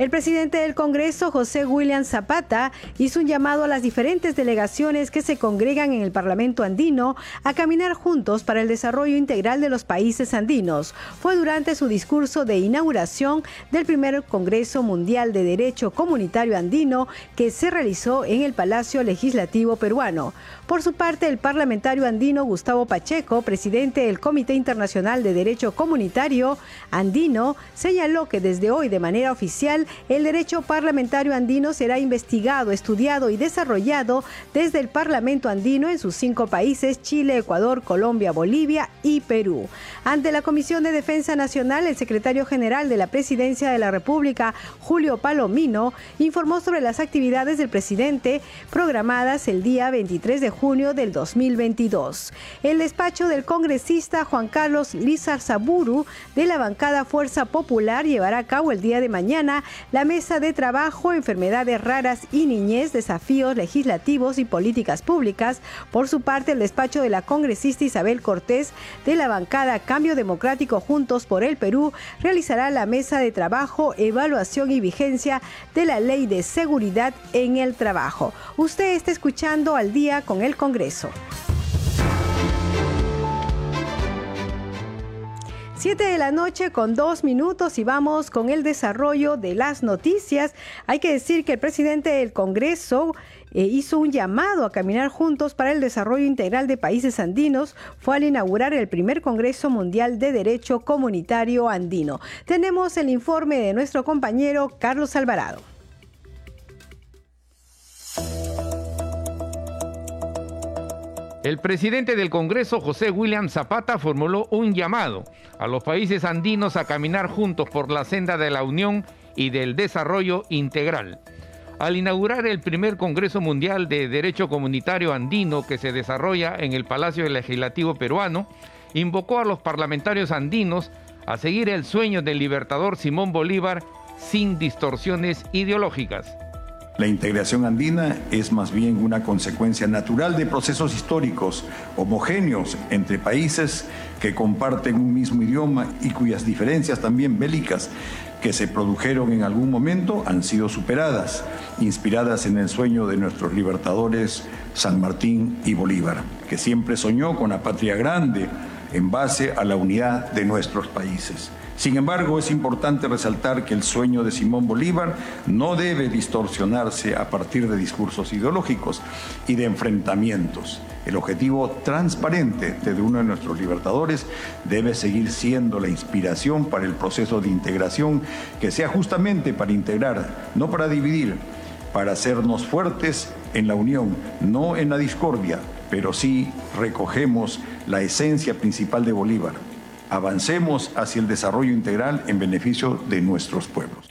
El presidente del Congreso, José William Zapata, hizo un llamado a las diferentes delegaciones que se congregan en el Parlamento andino a caminar juntos para el desarrollo integral de los países andinos. Fue durante su discurso de inauguración del primer Congreso Mundial de Derecho Comunitario Andino que se realizó en el Palacio Legislativo peruano. Por su parte, el parlamentario andino Gustavo Pacheco, presidente del Comité Internacional de Derecho Comunitario andino, señaló que desde hoy de manera oficial el derecho parlamentario andino será investigado, estudiado y desarrollado desde el Parlamento andino en sus cinco países, Chile, Ecuador, Colombia, Bolivia y Perú. Ante la Comisión de Defensa Nacional, el secretario general de la Presidencia de la República, Julio Palomino, informó sobre las actividades del presidente programadas el día 23 de junio del 2022. El despacho del congresista Juan Carlos Lizar Saburu de la bancada Fuerza Popular llevará a cabo el día de mañana la mesa de trabajo Enfermedades raras y niñez, desafíos legislativos y políticas públicas. Por su parte, el despacho de la congresista Isabel Cortés de la bancada Cambio Democrático Juntos por el Perú realizará la mesa de trabajo Evaluación y Vigencia de la Ley de Seguridad en el Trabajo. Usted está escuchando al día con el Congreso. Siete de la noche con dos minutos y vamos con el desarrollo de las noticias. Hay que decir que el presidente del Congreso eh, hizo un llamado a caminar juntos para el desarrollo integral de países andinos. Fue al inaugurar el primer Congreso Mundial de Derecho Comunitario Andino. Tenemos el informe de nuestro compañero Carlos Alvarado. El presidente del Congreso, José William Zapata, formuló un llamado a los países andinos a caminar juntos por la senda de la unión y del desarrollo integral. Al inaugurar el primer Congreso Mundial de Derecho Comunitario Andino que se desarrolla en el Palacio Legislativo peruano, invocó a los parlamentarios andinos a seguir el sueño del libertador Simón Bolívar sin distorsiones ideológicas. La integración andina es más bien una consecuencia natural de procesos históricos homogéneos entre países que comparten un mismo idioma y cuyas diferencias también bélicas que se produjeron en algún momento han sido superadas, inspiradas en el sueño de nuestros libertadores San Martín y Bolívar, que siempre soñó con la patria grande en base a la unidad de nuestros países. Sin embargo, es importante resaltar que el sueño de Simón Bolívar no debe distorsionarse a partir de discursos ideológicos y de enfrentamientos. El objetivo transparente de uno de nuestros libertadores debe seguir siendo la inspiración para el proceso de integración que sea justamente para integrar, no para dividir, para hacernos fuertes en la unión, no en la discordia, pero sí recogemos la esencia principal de Bolívar, avancemos hacia el desarrollo integral en beneficio de nuestros pueblos.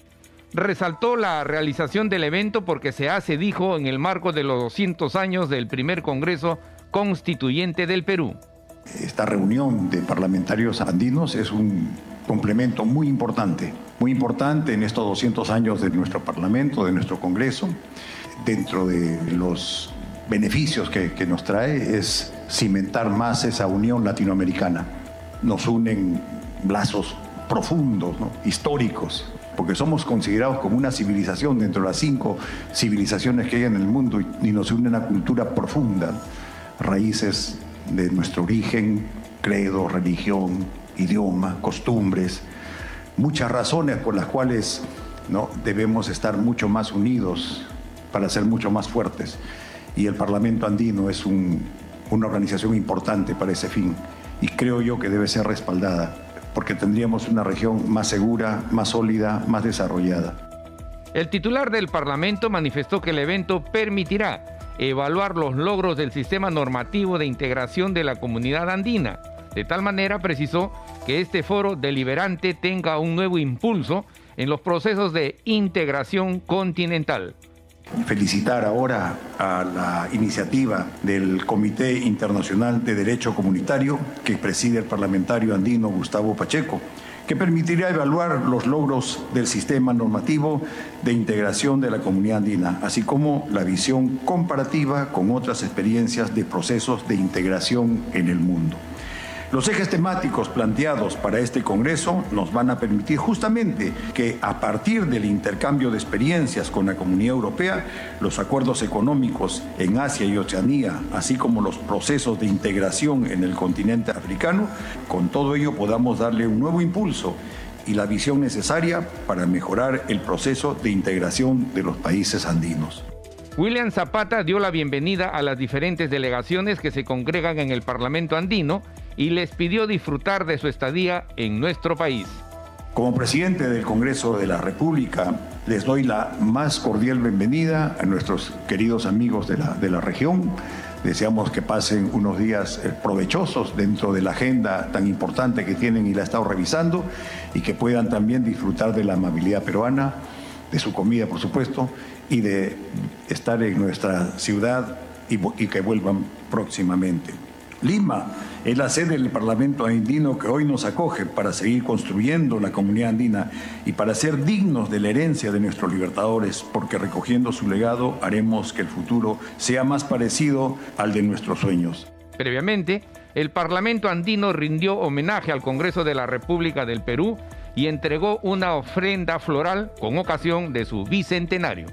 Resaltó la realización del evento porque se hace, dijo, en el marco de los 200 años del primer Congreso Constituyente del Perú. Esta reunión de parlamentarios andinos es un complemento muy importante, muy importante en estos 200 años de nuestro Parlamento, de nuestro Congreso. Dentro de los beneficios que, nos trae es cimentar más esa unión latinoamericana nos unen lazos profundos, históricos, porque somos considerados como una civilización dentro de las cinco civilizaciones que hay en el mundo y nos une una cultura profunda, raíces de nuestro origen, credo, religión, idioma, costumbres, muchas razones por las cuales ¿no? debemos estar mucho más unidos para ser mucho más fuertes. Y el Parlamento andino es un una organización importante para ese fin y creo yo que debe ser respaldada porque tendríamos una región más segura, más sólida, más desarrollada. El titular del Parlamento manifestó que el evento permitirá evaluar los logros del sistema normativo de integración de la comunidad andina. De tal manera precisó que este foro deliberante tenga un nuevo impulso en los procesos de integración continental. Felicitar ahora a la iniciativa del Comité Internacional de Derecho Comunitario que preside el parlamentario andino Gustavo Pacheco que permitirá evaluar los logros del sistema normativo de integración de la comunidad andina, así como la visión comparativa con otras experiencias de procesos de integración en el mundo. Los ejes temáticos planteados para este Congreso nos van a permitir justamente que a partir del intercambio de experiencias con la Comunidad Europea, los acuerdos económicos en Asia y Oceanía, así como los procesos de integración en el continente africano, con todo ello podamos darle un nuevo impulso y la visión necesaria para mejorar el proceso de integración de los países andinos. William Zapata dio la bienvenida a las diferentes delegaciones que se congregan en el Parlamento andino y les pidió disfrutar de su estadía en nuestro país. Como presidente del Congreso de la República, les doy la más cordial bienvenida a nuestros queridos amigos de la, de la región. Deseamos que pasen unos días eh, provechosos dentro de la agenda tan importante que tienen y la he estado revisando y que puedan también disfrutar de la amabilidad peruana, de su comida, por supuesto, y de estar en nuestra ciudad y, y que vuelvan próximamente. Lima es la sede del Parlamento andino que hoy nos acoge para seguir construyendo la comunidad andina y para ser dignos de la herencia de nuestros libertadores, porque recogiendo su legado haremos que el futuro sea más parecido al de nuestros sueños. Previamente, el Parlamento andino rindió homenaje al Congreso de la República del Perú y entregó una ofrenda floral con ocasión de su bicentenario.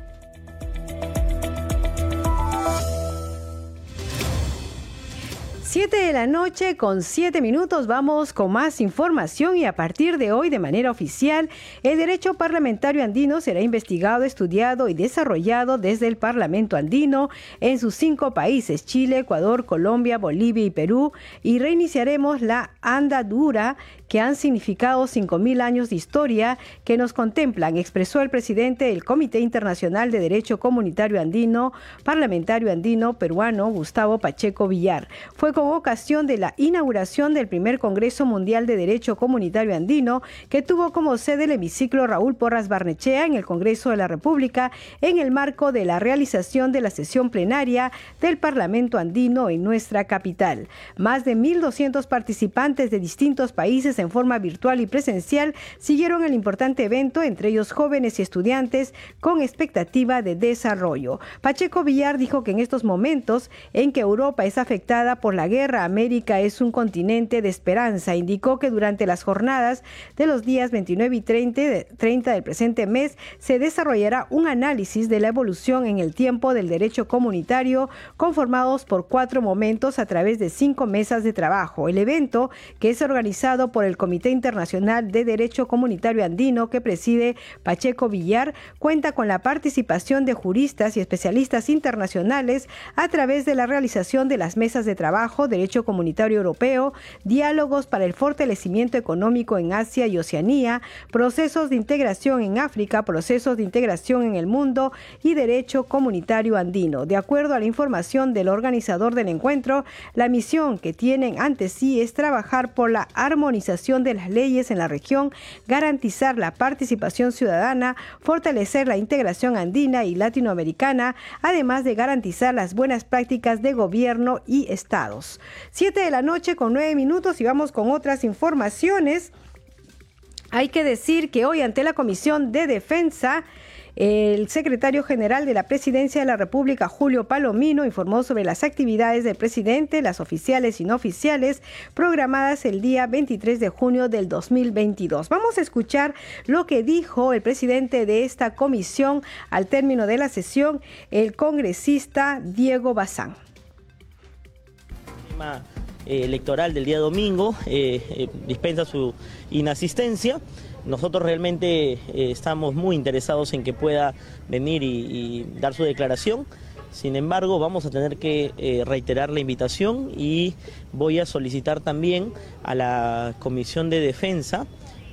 Siete de la noche con siete minutos vamos con más información y a partir de hoy de manera oficial el derecho parlamentario andino será investigado, estudiado y desarrollado desde el Parlamento andino en sus cinco países Chile, Ecuador, Colombia, Bolivia y Perú y reiniciaremos la andadura han significado 5.000 años de historia que nos contemplan, expresó el presidente del Comité Internacional de Derecho Comunitario Andino, parlamentario andino peruano Gustavo Pacheco Villar. Fue con ocasión de la inauguración del primer Congreso Mundial de Derecho Comunitario Andino, que tuvo como sede el hemiciclo Raúl Porras Barnechea en el Congreso de la República, en el marco de la realización de la sesión plenaria del Parlamento Andino en nuestra capital. Más de 1.200 participantes de distintos países en forma virtual y presencial siguieron el importante evento, entre ellos jóvenes y estudiantes con expectativa de desarrollo. Pacheco Villar dijo que en estos momentos en que Europa es afectada por la guerra, América es un continente de esperanza. Indicó que durante las jornadas de los días 29 y 30, 30 del presente mes se desarrollará un análisis de la evolución en el tiempo del derecho comunitario conformados por cuatro momentos a través de cinco mesas de trabajo. El evento, que es organizado por el Comité Internacional de Derecho Comunitario Andino que preside Pacheco Villar, cuenta con la participación de juristas y especialistas internacionales a través de la realización de las mesas de trabajo, Derecho Comunitario Europeo, diálogos para el fortalecimiento económico en Asia y Oceanía, procesos de integración en África, procesos de integración en el mundo y Derecho Comunitario Andino. De acuerdo a la información del organizador del encuentro, la misión que tienen ante sí es trabajar por la armonización de las leyes en la región, garantizar la participación ciudadana, fortalecer la integración andina y latinoamericana, además de garantizar las buenas prácticas de gobierno y estados. Siete de la noche con nueve minutos y vamos con otras informaciones. Hay que decir que hoy ante la Comisión de Defensa, el secretario general de la Presidencia de la República, Julio Palomino, informó sobre las actividades del presidente, las oficiales y no oficiales, programadas el día 23 de junio del 2022. Vamos a escuchar lo que dijo el presidente de esta comisión al término de la sesión, el congresista Diego Bazán eh, electoral del día domingo eh, eh, dispensa su inasistencia. Nosotros realmente eh, estamos muy interesados en que pueda venir y, dar su declaración. Sin embargo, vamos a tener que eh, reiterar la invitación y voy a solicitar también a la Comisión de Defensa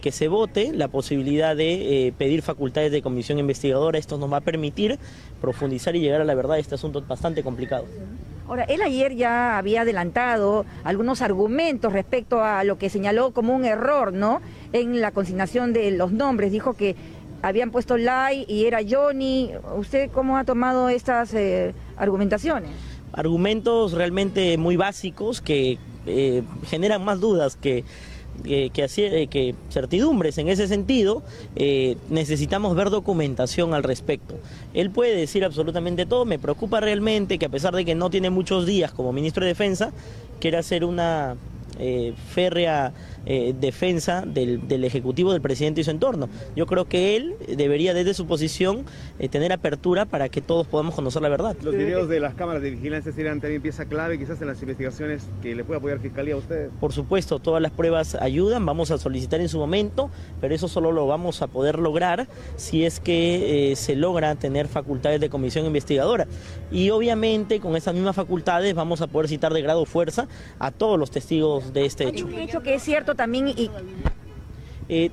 que se vote la posibilidad de eh, pedir facultades de comisión investigadora. Esto nos va a permitir profundizar y llegar a la verdad de este asunto bastante complicado. Ahora, él ayer ya había adelantado algunos argumentos respecto a lo que señaló como un error, ¿no? En la consignación de los nombres. Dijo que habían puesto Lai y era Johnny. ¿Usted cómo ha tomado estas eh, argumentaciones? Argumentos realmente muy básicos que eh, generan más dudas que que, eh, que, certidumbres en ese sentido, eh, necesitamos ver documentación al respecto. Él puede decir absolutamente todo, me preocupa realmente que a pesar de que no tiene muchos días como ministro de Defensa, quiera hacer una eh, férrea eh, defensa del, del, Ejecutivo, del presidente y su entorno. Yo creo que él debería desde su posición eh, tener apertura para que todos podamos conocer la verdad. Los videos de las cámaras de vigilancia serían también pieza clave quizás en las investigaciones que le pueda apoyar Fiscalía a ustedes. Por supuesto, todas las pruebas ayudan, vamos a solicitar en su momento, pero eso solo lo vamos a poder lograr si es que se logra tener facultades de comisión investigadora. Y obviamente con esas mismas facultades vamos a poder citar de grado fuerza a todos los testigos de este hecho. Un hecho que es cierto también y... Eh,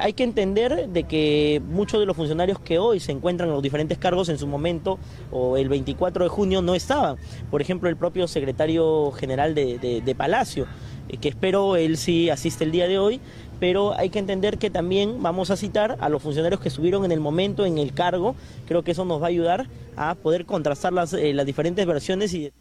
hay que entender de que muchos de los funcionarios que hoy se encuentran en los diferentes cargos en su momento o el 24 de junio no estaban. Por ejemplo, el propio secretario general de, de, de Palacio, eh, que espero él sí asiste el día de hoy, pero hay que entender que también vamos a citar a los funcionarios que estuvieron en el momento en el cargo. Creo que eso nos va a ayudar a poder contrastar las, eh, las diferentes versiones y...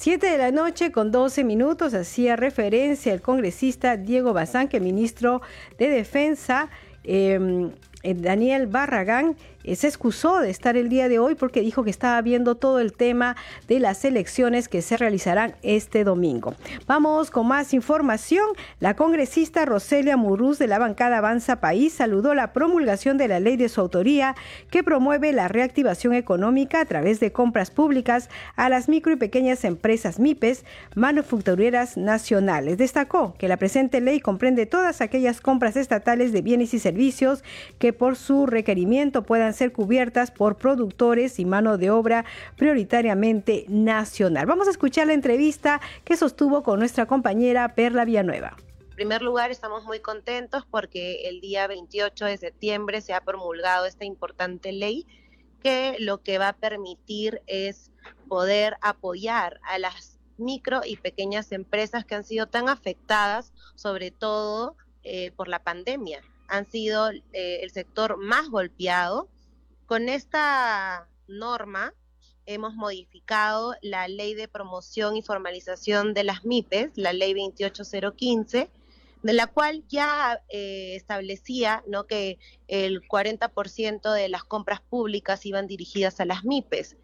7 de la noche con 12 minutos hacía referencia el congresista Diego Bazán, que ministro de Defensa, eh, Daniel Barragán, se excusó de estar el día de hoy porque dijo que estaba viendo todo el tema de las elecciones que se realizarán este domingo. Vamos con más información. La congresista Roselia Muruz de la bancada Avanza País saludó la promulgación de la ley de su autoría que promueve la reactivación económica a través de compras públicas a las micro y pequeñas empresas MIPES manufactureras nacionales. Destacó que la presente ley comprende todas aquellas compras estatales de bienes y servicios que por su requerimiento puedan ser cubiertas por productores y mano de obra prioritariamente nacional. Vamos a escuchar la entrevista que sostuvo con nuestra compañera Perla Villanueva. En primer lugar, estamos muy contentos porque el día 28 de septiembre se ha promulgado esta importante ley que lo que va a permitir es poder apoyar a las micro y pequeñas empresas que han sido tan afectadas, sobre todo eh, por la pandemia. Han sido eh, el sector más golpeado con esta norma hemos modificado la ley de promoción y formalización de las MIPES, la ley 28015, de la cual ya eh, establecía ¿no? que el 40% de las compras públicas iban dirigidas a las MIPES,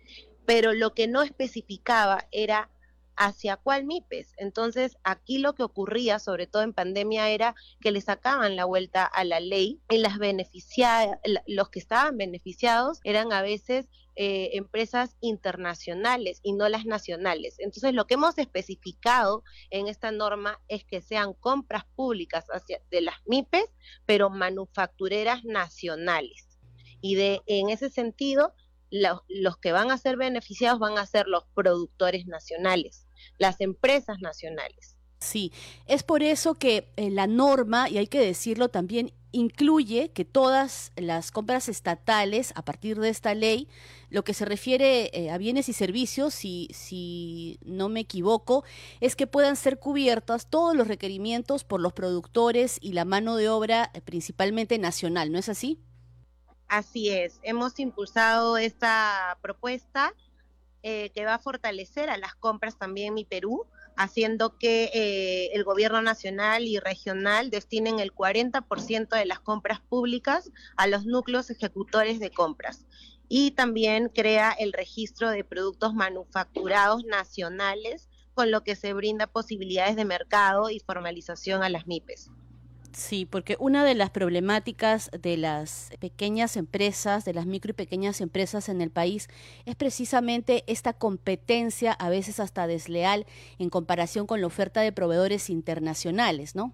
pero lo que no especificaba era hacia cuál MIPES. Entonces, aquí lo que ocurría, sobre todo en pandemia, era que le sacaban la vuelta a la ley y las los que estaban beneficiados eran a veces eh, empresas internacionales y no las nacionales. Entonces, lo que hemos especificado en esta norma es que sean compras públicas de las MIPES, pero manufactureras nacionales. Y en ese sentido, los, que van a ser beneficiados van a ser los productores nacionales las empresas nacionales. Sí, es por eso que eh, la norma, y hay que decirlo también, incluye que todas las compras estatales, a partir de esta ley, lo que se refiere eh, a bienes y servicios, si, si no me equivoco, es que puedan ser cubiertas todos los requerimientos por los productores y la mano de obra eh, principalmente nacional, ¿no es así? Así es, hemos impulsado esta propuesta eh, que va a fortalecer a las compras también en mi Perú, haciendo que eh, el gobierno nacional y regional destinen el 40% de las compras públicas a los núcleos ejecutores de compras. Y también crea el registro de productos manufacturados nacionales, con lo que se brinda posibilidades de mercado y formalización a las MIPES. Sí, porque una de las problemáticas de las pequeñas empresas, de las micro y pequeñas empresas en el país, es precisamente esta competencia, a veces hasta desleal, en comparación con la oferta de proveedores internacionales, ¿no?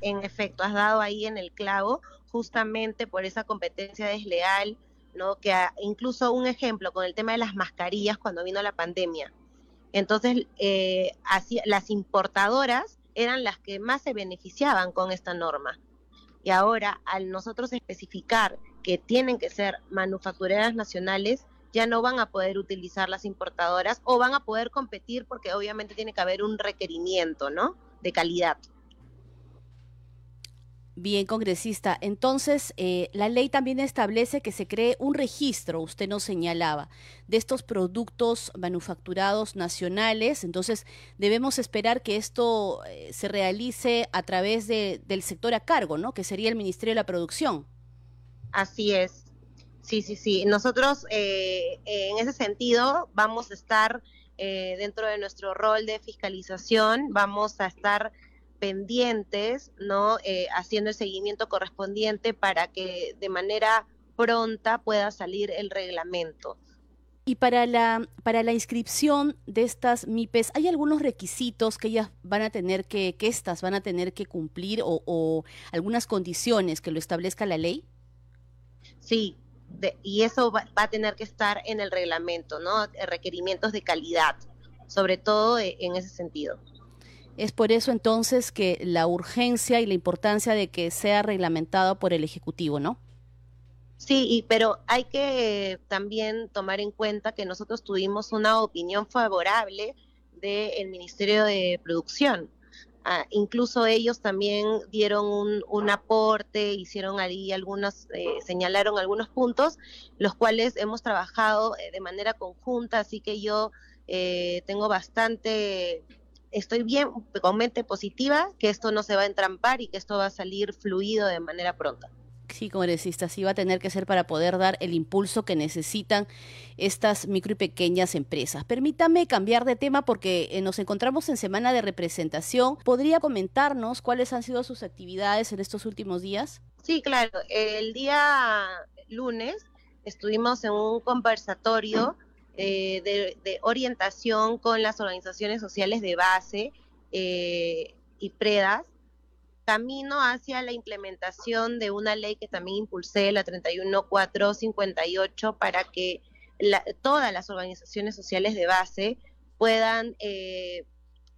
En efecto, has dado ahí en el clavo. justamente por esa competencia desleal, ¿no? Que incluso un ejemplo con el tema de las mascarillas cuando vino la pandemia. Entonces, eh, así, las importadoras eran las que más se beneficiaban con esta norma. Y ahora, al nosotros especificar que tienen que ser manufactureras nacionales, ya no van a poder utilizar las importadoras o van a poder competir porque obviamente tiene que haber un requerimiento, ¿no? De calidad. Bien, congresista. Entonces, eh, la ley también establece que se cree un registro, usted nos señalaba, de estos productos manufacturados nacionales. Entonces, debemos esperar que esto eh, se realice a través de, del sector a cargo, ¿no? Que sería el Ministerio de la Producción. Así es. Sí, sí, sí. Nosotros, eh, en ese sentido, vamos a estar dentro de nuestro rol de fiscalización, vamos a estar pendientes, ¿no? Eh, haciendo el seguimiento correspondiente para que de manera pronta pueda salir el reglamento. Y para la, para la inscripción de estas MIPES, ¿hay algunos requisitos que ellas van a tener que, que estas van a tener que cumplir o, algunas condiciones que lo establezca la ley? Sí, y eso va, va, a tener que estar en el reglamento, ¿no? Requerimientos de calidad, sobre todo eh, en ese sentido. Es por eso entonces que la urgencia y la importancia de que sea reglamentado por el Ejecutivo, ¿no? Sí, pero hay que también tomar en cuenta que nosotros tuvimos una opinión favorable del Ministerio de Producción. Ah, incluso ellos también dieron un, aporte, hicieron ahí algunos, eh, señalaron algunos puntos, los cuales hemos trabajado eh, de manera conjunta, así que yo eh, tengo bastante estoy bien con mente positiva que esto no se va a entrampar y que esto va a salir fluido de manera pronta. Sí, congresista, sí va a tener que ser para poder dar el impulso que necesitan estas micro y pequeñas empresas. Permítame cambiar de tema porque eh, nos encontramos en semana de representación. ¿Podría comentarnos cuáles han sido sus actividades en estos últimos días? Sí, claro. El día lunes estuvimos en un conversatorio eh, de, orientación con las organizaciones sociales de base eh, y PREDAS, camino hacia la implementación de una ley que también impulsé, la 31458, para que todas las organizaciones sociales de base puedan, eh,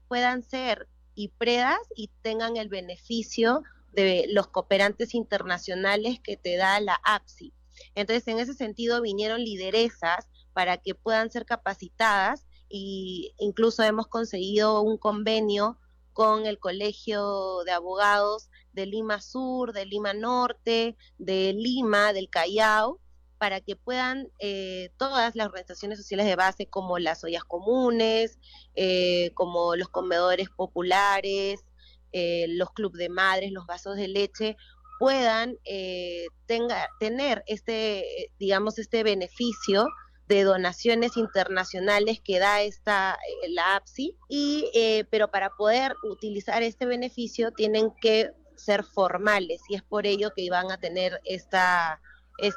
puedan ser IPREDAS y tengan el beneficio de los cooperantes internacionales que te da la APSI. Entonces, en ese sentido, vinieron lideresas para que puedan ser capacitadas y incluso hemos conseguido un convenio con el Colegio de Abogados de Lima Sur, de Lima Norte, de Lima, del Callao, para que puedan eh, todas las organizaciones sociales de base, como las ollas comunes, eh, como los comedores populares, eh, los clubes de madres, los vasos de leche, puedan tenga, tener este, digamos, este beneficio de donaciones internacionales que da esta eh, la APSI y eh, pero para poder utilizar este beneficio tienen que ser formales y es por ello que iban a tener esta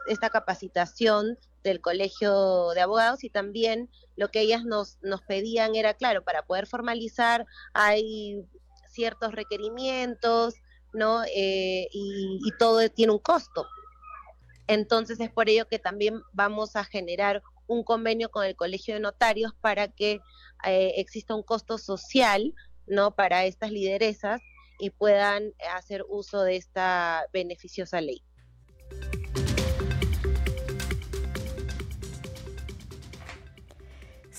esta capacitación del colegio de abogados y también lo que ellas nos, nos pedían era, claro, para poder formalizar hay ciertos requerimientos, ¿no? Eh, y, y, todo tiene un costo. Entonces es por ello que también vamos a generar un convenio con el Colegio de Notarios para que eh, exista un costo social no para estas lideresas y puedan hacer uso de esta beneficiosa ley.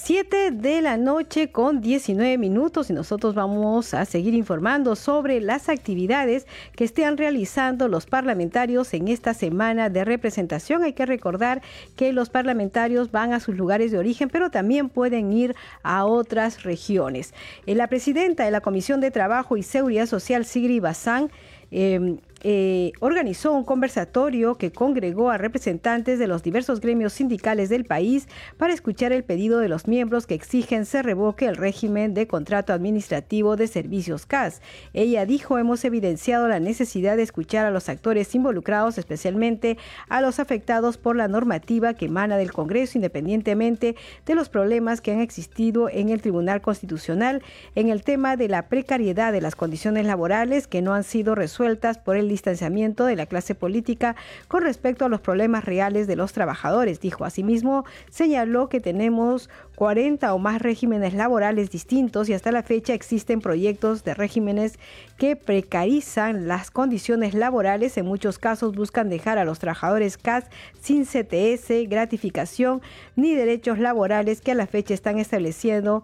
7 de la noche con 19 minutos y nosotros vamos a seguir informando sobre las actividades que estén realizando los parlamentarios en esta semana de representación. Hay que recordar que los parlamentarios van a sus lugares de origen, pero también pueden ir a otras regiones. Eh, la presidenta de la Comisión de Trabajo y Seguridad Social, Sigri Bazán, eh, eh, organizó un conversatorio que congregó a representantes de los diversos gremios sindicales del país para escuchar el pedido de los miembros que exigen se revoque el régimen de contrato administrativo de servicios CAS. Ella dijo, hemos evidenciado la necesidad de escuchar a los actores involucrados, especialmente a los afectados por la normativa que emana del Congreso, independientemente de los problemas que han existido en el Tribunal Constitucional en el tema de la precariedad de las condiciones laborales que no han sido resueltas por el distanciamiento de la clase política con respecto a los problemas reales de los trabajadores. Dijo asimismo, señaló que tenemos 40 o más regímenes laborales distintos y hasta la fecha existen proyectos de regímenes que precarizan las condiciones laborales. En muchos casos buscan dejar a los trabajadores CAS sin CTS, gratificación ni derechos laborales que a la fecha están estableciendo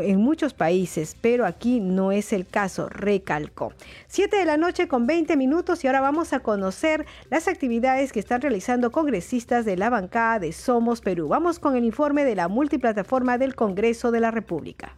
en muchos países, pero aquí no es el caso, recalcó. Siete de la noche con 20 minutos y ahora vamos a conocer las actividades que están realizando congresistas de la bancada de Somos Perú. Vamos con el informe de la multiplataforma del Congreso de la República.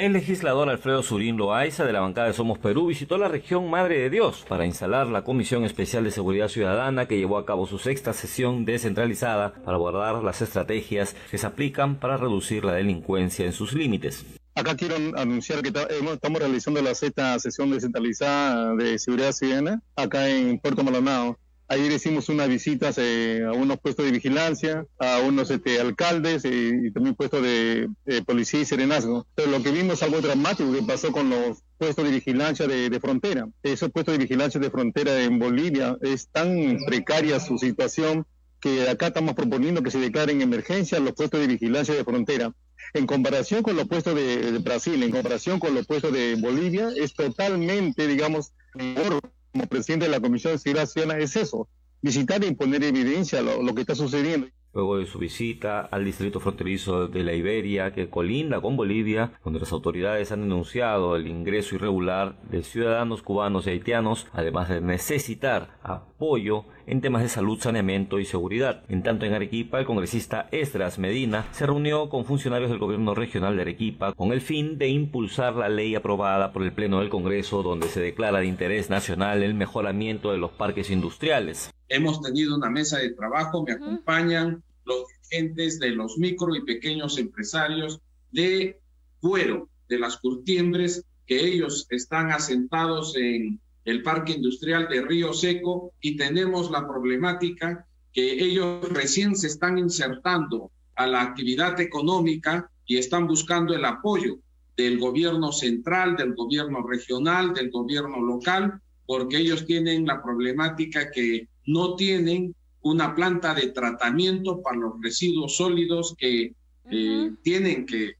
El legislador Alfredo Surín Loaiza de la bancada de Somos Perú visitó la región Madre de Dios para instalar la Comisión Especial de Seguridad Ciudadana que llevó a cabo su sexta sesión descentralizada para abordar las estrategias que se aplican para reducir la delincuencia en sus límites. Acá quiero anunciar que estamos realizando la sexta sesión descentralizada de seguridad ciudadana acá en Puerto Maldonado. Ayer hicimos unas visitas eh, a unos puestos de vigilancia, a unos este, alcaldes y también puestos de, policía y serenazgo. Pero lo que vimos algo dramático que pasó con los puestos de vigilancia de, frontera. Esos puestos de vigilancia de frontera en Bolivia es tan precaria su situación que acá estamos proponiendo que se declaren emergencia los puestos de vigilancia de frontera. En comparación con los puestos de, de Brasil, en comparación con los puestos de Bolivia, es totalmente, digamos, mejor como presidente de la Comisión de Seguridad Ciudadana es eso, visitar y poner evidencia lo, lo que está sucediendo luego de su visita al distrito fronterizo de la Iberia, que colinda con Bolivia, donde las autoridades han denunciado el ingreso irregular de ciudadanos cubanos y haitianos, además de necesitar apoyo en temas de salud, saneamiento y seguridad. En tanto, en Arequipa, el congresista Estras Medina se reunió con funcionarios del gobierno regional de Arequipa con el fin de impulsar la ley aprobada por el Pleno del Congreso, donde se declara de interés nacional el mejoramiento de los parques industriales. Hemos tenido una mesa de trabajo, me acompañan los dirigentes de los micro y pequeños empresarios de cuero, de las curtiembres, que ellos están asentados en el parque industrial de Río Seco y tenemos la problemática que ellos recién se están insertando a la actividad económica y están buscando el apoyo del gobierno central, del gobierno regional, del gobierno local, porque ellos tienen la problemática que no tienen una planta de tratamiento para los residuos sólidos que eh, tienen que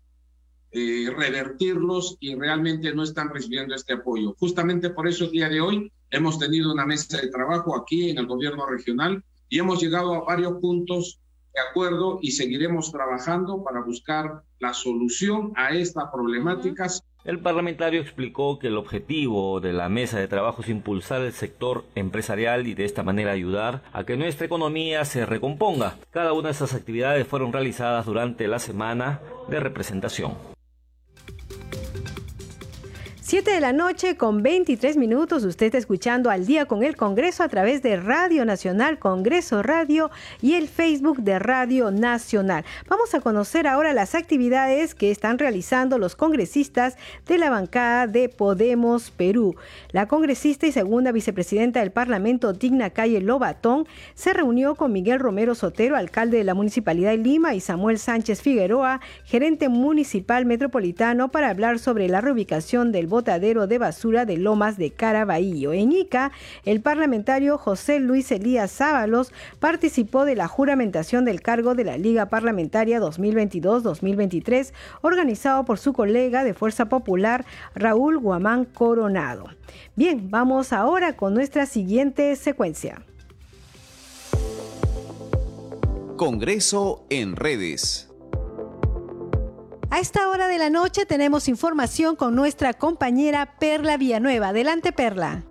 eh, revertirlos y realmente no están recibiendo este apoyo. Justamente por eso el día de hoy hemos tenido una mesa de trabajo aquí en el gobierno regional y hemos llegado a varios puntos de acuerdo y seguiremos trabajando para buscar la solución a esta problemática. El parlamentario explicó que el objetivo de la mesa de trabajo es impulsar el sector empresarial y de esta manera ayudar a que nuestra economía se recomponga. Cada una de esas actividades fueron realizadas durante la semana de representación. 7 de la noche con 23 minutos. Usted está escuchando al día con el Congreso a través de Radio Nacional, Congreso Radio y el Facebook de Radio Nacional. Vamos a conocer ahora las actividades que están realizando los congresistas de la bancada de Podemos Perú. La congresista y segunda vicepresidenta del Parlamento, Digna Calle Lobatón, se reunió con Miguel Romero Sotero, alcalde de la Municipalidad de Lima, y Samuel Sánchez Figueroa, gerente municipal metropolitano, para hablar sobre la reubicación del voto de basura de Lomas de Caraballo. En Ica, el parlamentario José Luis Elías Sábalos participó de la juramentación del cargo de la Liga Parlamentaria 2022-2023, organizado por su colega de Fuerza Popular, Raúl Guamán Coronado. Bien, vamos ahora con nuestra siguiente secuencia. Congreso en redes. A esta hora de la noche tenemos información con nuestra compañera Perla Villanueva. Adelante, Perla.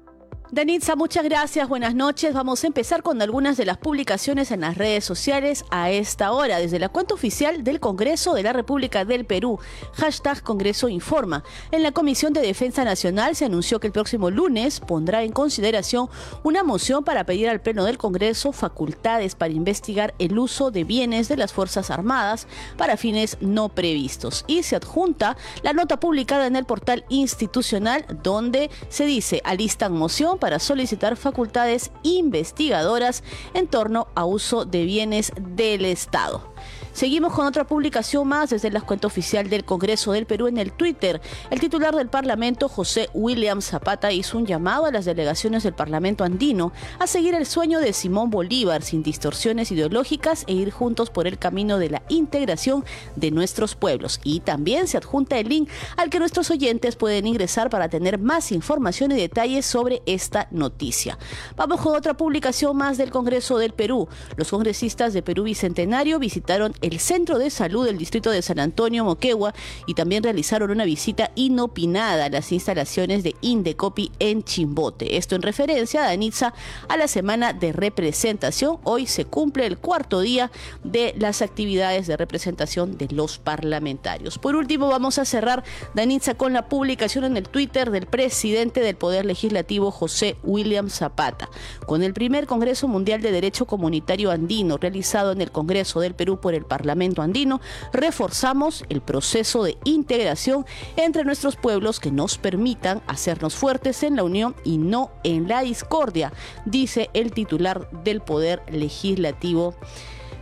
Danitza, muchas gracias, buenas noches. Vamos a empezar con algunas de las publicaciones en las redes sociales a esta hora, desde la cuenta oficial del Congreso de la República del Perú, hashtag Congreso Informa. En la Comisión de Defensa Nacional se anunció que el próximo lunes pondrá en consideración una moción para pedir al Pleno del Congreso facultades para investigar el uso de bienes de las Fuerzas Armadas para fines no previstos. Y se adjunta la nota publicada en el portal institucional donde se dice alistan moción para solicitar facultades investigadoras en torno a uso de bienes del Estado. Seguimos con otra publicación más desde la cuenta oficial del Congreso del Perú en el Twitter. El titular del Parlamento, José William Zapata, hizo un llamado a las delegaciones del Parlamento andino a seguir el sueño de Simón Bolívar sin distorsiones ideológicas e ir juntos por el camino de la integración de nuestros pueblos. Y también se adjunta el link al que nuestros oyentes pueden ingresar para tener más información y detalles sobre esta noticia. Vamos con otra publicación más del Congreso del Perú. Los congresistas de Perú Bicentenario visitaron el Centro de Salud del Distrito de San Antonio, Moquegua, y también realizaron una visita inopinada a las instalaciones de Indecopi en Chimbote. Esto en referencia, Danitza, a la semana de representación. Hoy se cumple el cuarto día de las actividades de representación de los parlamentarios. Por último, vamos a cerrar, Danitza, con la publicación en el Twitter del presidente del Poder Legislativo, José William Zapata. Con el primer Congreso Mundial de Derecho Comunitario Andino realizado en el Congreso del Perú por el Parlamento Andino, reforzamos el proceso de integración entre nuestros pueblos que nos permitan hacernos fuertes en la unión y no en la discordia, dice el titular del Poder Legislativo,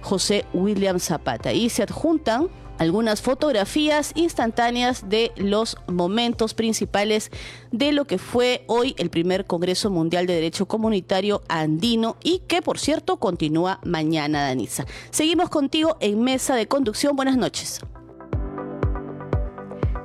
José William Zapata. Y se adjuntan algunas fotografías instantáneas de los momentos principales de lo que fue hoy el primer Congreso Mundial de Derecho Comunitario Andino y que por cierto continúa mañana, Danisa. Seguimos contigo en mesa de conducción. Buenas noches.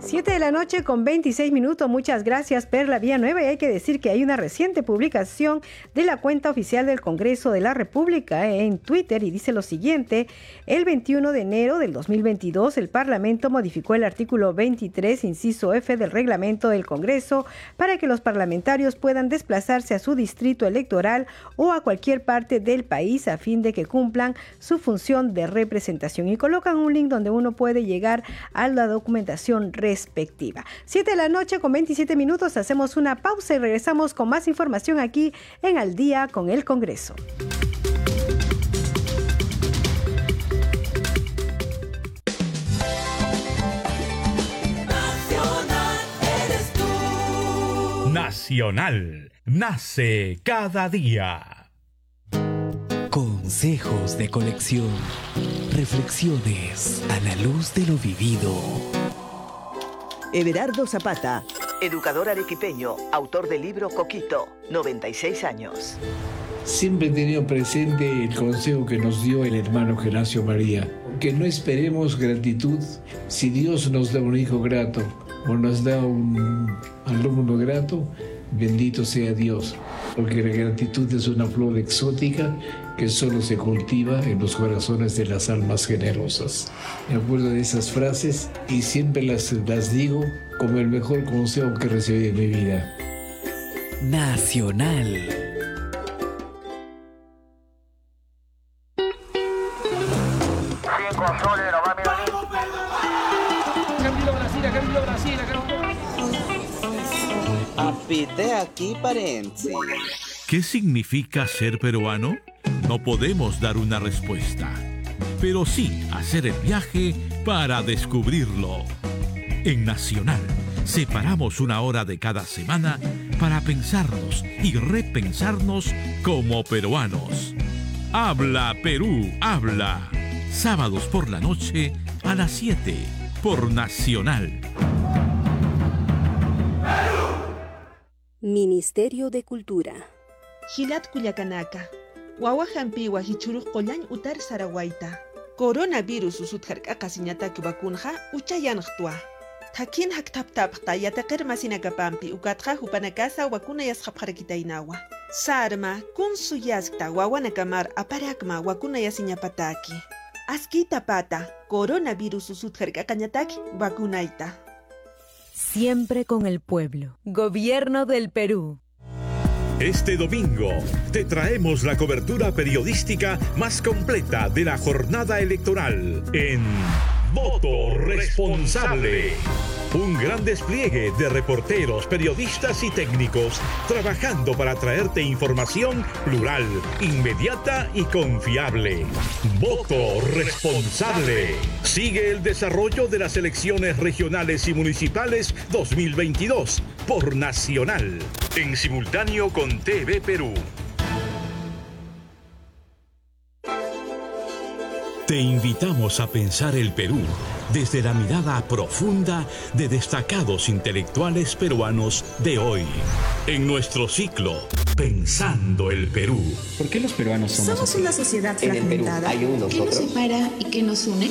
7 de la noche con 26 minutos. Muchas gracias, Perla Nueva. Y hay que decir que hay una reciente publicación de la cuenta oficial del Congreso de la República en Twitter y dice lo siguiente. El 21 de enero del 2022, el Parlamento modificó el artículo 23, inciso F del reglamento del Congreso para que los parlamentarios puedan desplazarse a su distrito electoral o a cualquier parte del país a fin de que cumplan su función de representación. Y colocan un link donde uno puede llegar a la documentación respectiva. 7 de la noche con 27 minutos, hacemos una pausa y regresamos con más información aquí en Al día con el Congreso. Nacional, nace cada día. Consejos de colección. Reflexiones a la luz de lo vivido. Everardo Zapata, educador arequipeño, autor del libro Coquito, 96 años. Siempre he tenido presente el consejo que nos dio el hermano Geracio María, que no esperemos gratitud si Dios nos da un hijo grato o nos da un alumno grato, bendito sea Dios, porque la gratitud es una flor exótica que solo se cultiva en los corazones de las almas generosas. Me acuerdo de esas frases y siempre las, las digo como el mejor consejo que recibí en mi vida. Nacional. Apite aquí, parenzi. ¿Qué significa ser peruano? No podemos dar una respuesta, pero sí hacer el viaje para descubrirlo. En Nacional, separamos una hora de cada semana para pensarnos y repensarnos como peruanos. Habla Perú, habla. Sábados por la noche a las 7 por Nacional. Ministerio de Cultura. Gilat Cuyacanaka. Wawa hampiwa hichuruq qollañ utar sarawaita coronavirus usutjark'aqa siñataki vacunja uchayanqtwa thakin haktaptapqta yataqir masinakapampi ukatqa hupanakasa wakuna yasqapqarakitaynawa sarma kunsu yaskta wawanakamar aparakma wakuna yasiñapataki. Askita pata coronavirus usutjark'aqañataki vacunayta Siempre con el pueblo. Gobierno del Perú. Este domingo te traemos la cobertura periodística más completa de la jornada electoral en Voto Responsable. Un gran despliegue de reporteros, periodistas y técnicos trabajando para traerte información plural, inmediata y confiable. Voto responsable. Sigue el desarrollo de las elecciones regionales y municipales 2022 por Nacional, en simultáneo con TV Perú. Te invitamos a pensar el Perú desde la mirada profunda de destacados intelectuales peruanos de hoy. En nuestro ciclo Pensando el Perú. ¿Por qué los peruanos somos, somos una sociedad fragmentada? hay ¿Qué nos separa y qué nos une?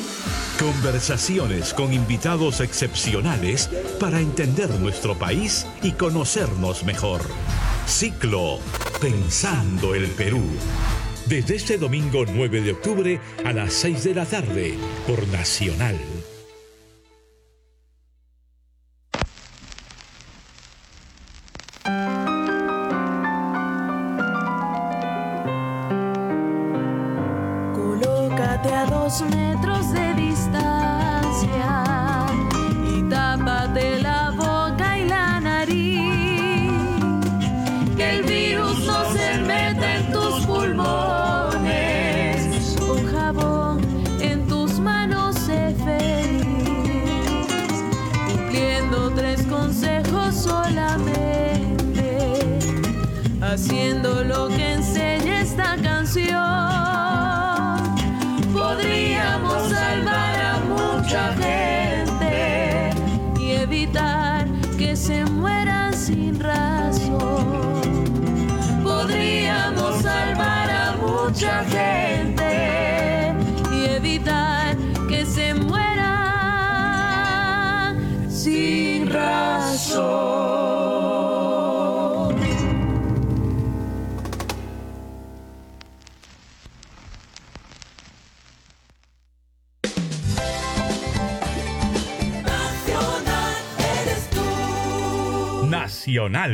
Conversaciones con invitados excepcionales para entender nuestro país y conocernos mejor. Ciclo Pensando el Perú. Desde este domingo 9 de octubre a las 6 de la tarde por Nacional.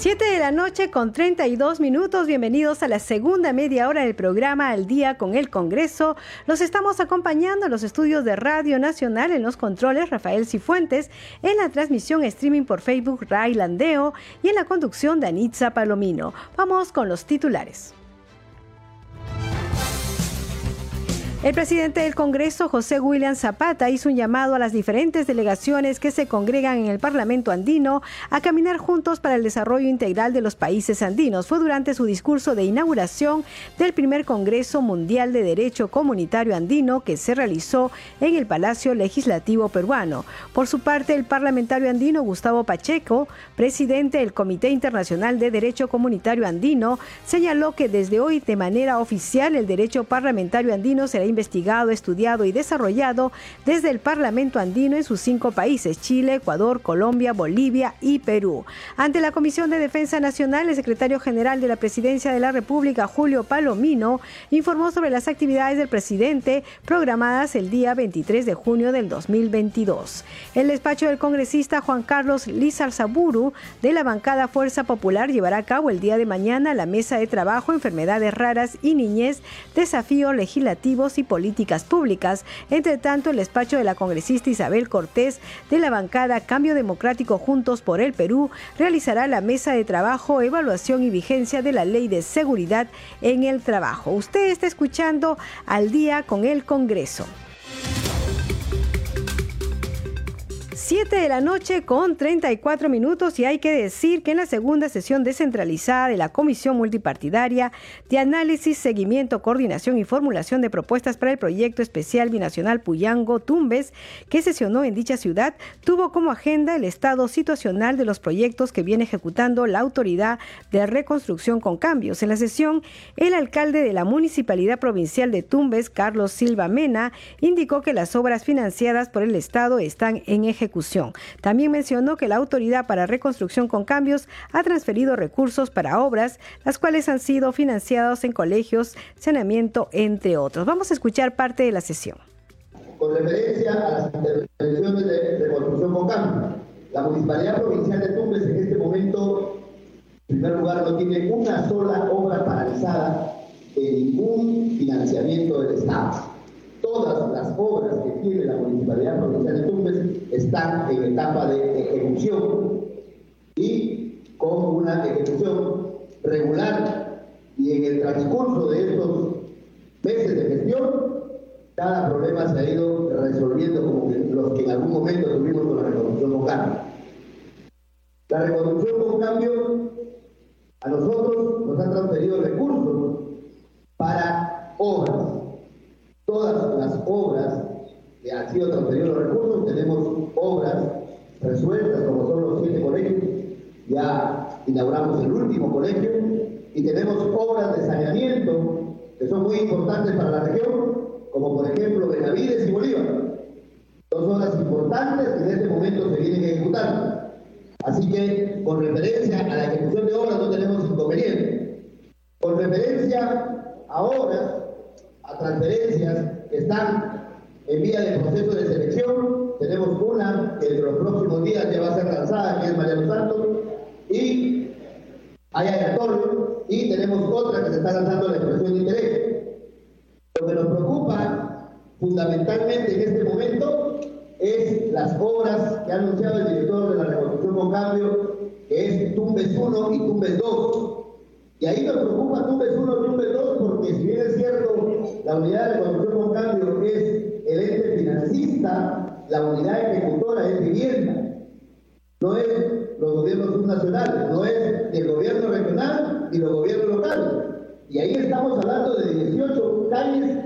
Siete de la noche con 32 minutos. Bienvenidos a la segunda media hora del programa Al Día con el Congreso. Los estamos acompañando en los estudios de Radio Nacional en los controles Rafael Cifuentes, en la transmisión streaming por Facebook Ray Landeo y en la conducción de Anitza Palomino. Vamos con los titulares. El presidente del Congreso, José William Zapata, hizo un llamado a las diferentes delegaciones que se congregan en el Parlamento andino a caminar juntos para el desarrollo integral de los países andinos. Fue durante su discurso de inauguración del primer Congreso Mundial de Derecho Comunitario Andino que se realizó en el Palacio Legislativo peruano. Por su parte, el parlamentario andino Gustavo Pacheco, presidente del Comité Internacional de Derecho Comunitario Andino, señaló que desde hoy de manera oficial el derecho parlamentario andino será investigado, estudiado y desarrollado desde el Parlamento andino en sus cinco países, Chile, Ecuador, Colombia, Bolivia y Perú. Ante la Comisión de Defensa Nacional, el secretario general de la Presidencia de la República, Julio Palomino, informó sobre las actividades del presidente programadas el día 23 de junio del 2022. El despacho del congresista Juan Carlos Lizarzaburu de la bancada Fuerza Popular llevará a cabo el día de mañana la mesa de trabajo Enfermedades Raras y Niñez, Desafíos Legislativos y Políticas Públicas. Entre tanto, el despacho de la congresista Isabel Cortés de la bancada Cambio Democrático Juntos por el Perú realizará la mesa de trabajo, evaluación y vigencia de la Ley de Seguridad en el Trabajo. Usted está escuchando al día con el Congreso. 7 de la noche con 34 minutos y hay que decir que en la segunda sesión descentralizada de la Comisión Multipartidaria de Análisis, Seguimiento, Coordinación y Formulación de Propuestas para el Proyecto Especial Binacional Puyango-Tumbes, que sesionó en dicha ciudad, tuvo como agenda el estado situacional de los proyectos que viene ejecutando la Autoridad de Reconstrucción con Cambios. En la sesión, el alcalde de la Municipalidad Provincial de Tumbes, Carlos Silva Mena, indicó que las obras financiadas por el Estado están en ejecución. También mencionó que la Autoridad para Reconstrucción con Cambios ha transferido recursos para obras, las cuales han sido financiados en colegios, saneamiento, entre otros. Vamos a escuchar parte de la sesión. Con referencia a las intervenciones de reconstrucción con cambios, la Municipalidad Provincial de Tumbes en este momento, en primer lugar, no tiene una sola obra paralizada en ningún financiamiento del Estado todas las obras que tiene la Municipalidad Provincial de Tumbes están en etapa de ejecución y con una ejecución regular y en el transcurso de estos meses de gestión, cada problema se ha ido resolviendo como los que en algún momento tuvimos con la reconstrucción con cambio. La reconstrucción con cambio a nosotros nos han transferido recursos para obras. Todas las obras que han sido transferidos los recursos, tenemos obras resueltas como son los siete colegios, ya inauguramos el último colegio y tenemos obras de saneamiento que son muy importantes para la región, como por ejemplo Benavides y Bolívar. Dos obras importantes que en este momento se vienen ejecutando. Así que, con referencia a la ejecución de obras, no tenemos inconveniente. Con referencia a obras, a transferencias que están en vía de proceso de selección, tenemos una que en los próximos días ya va a ser lanzada, que es Mariano Santos, y hay Torre, y tenemos otra que se está lanzando la expresión de interés. Lo que nos preocupa fundamentalmente en este momento es las obras que ha anunciado el director de la Reconstrucción con Cambio, que es Tumbes 1 y Tumbes 2. Y ahí nos preocupa Tumbes 1 y Tumbes 2 porque si bien es cierto, la unidad de reconstrucción con cambio es el ente financista, la unidad ejecutora es vivienda. No es los gobiernos subnacionales, no es el gobierno regional y los gobiernos locales. Y ahí estamos hablando de 18 calles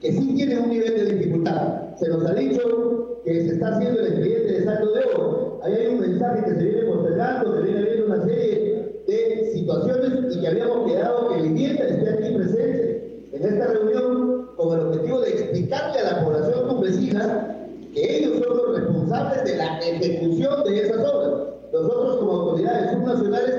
que sí tienen un nivel de dificultad. Se nos ha dicho que se está haciendo el expediente de saldo de oro. Ahí hay un mensaje que se viene postergando, se viene viendo una serie de situaciones y que habíamos quedado que vivienda esté en esta reunión con el objetivo de explicarle a la población campesina que ellos son los responsables de la ejecución de esas obras. Nosotros como autoridades subnacionales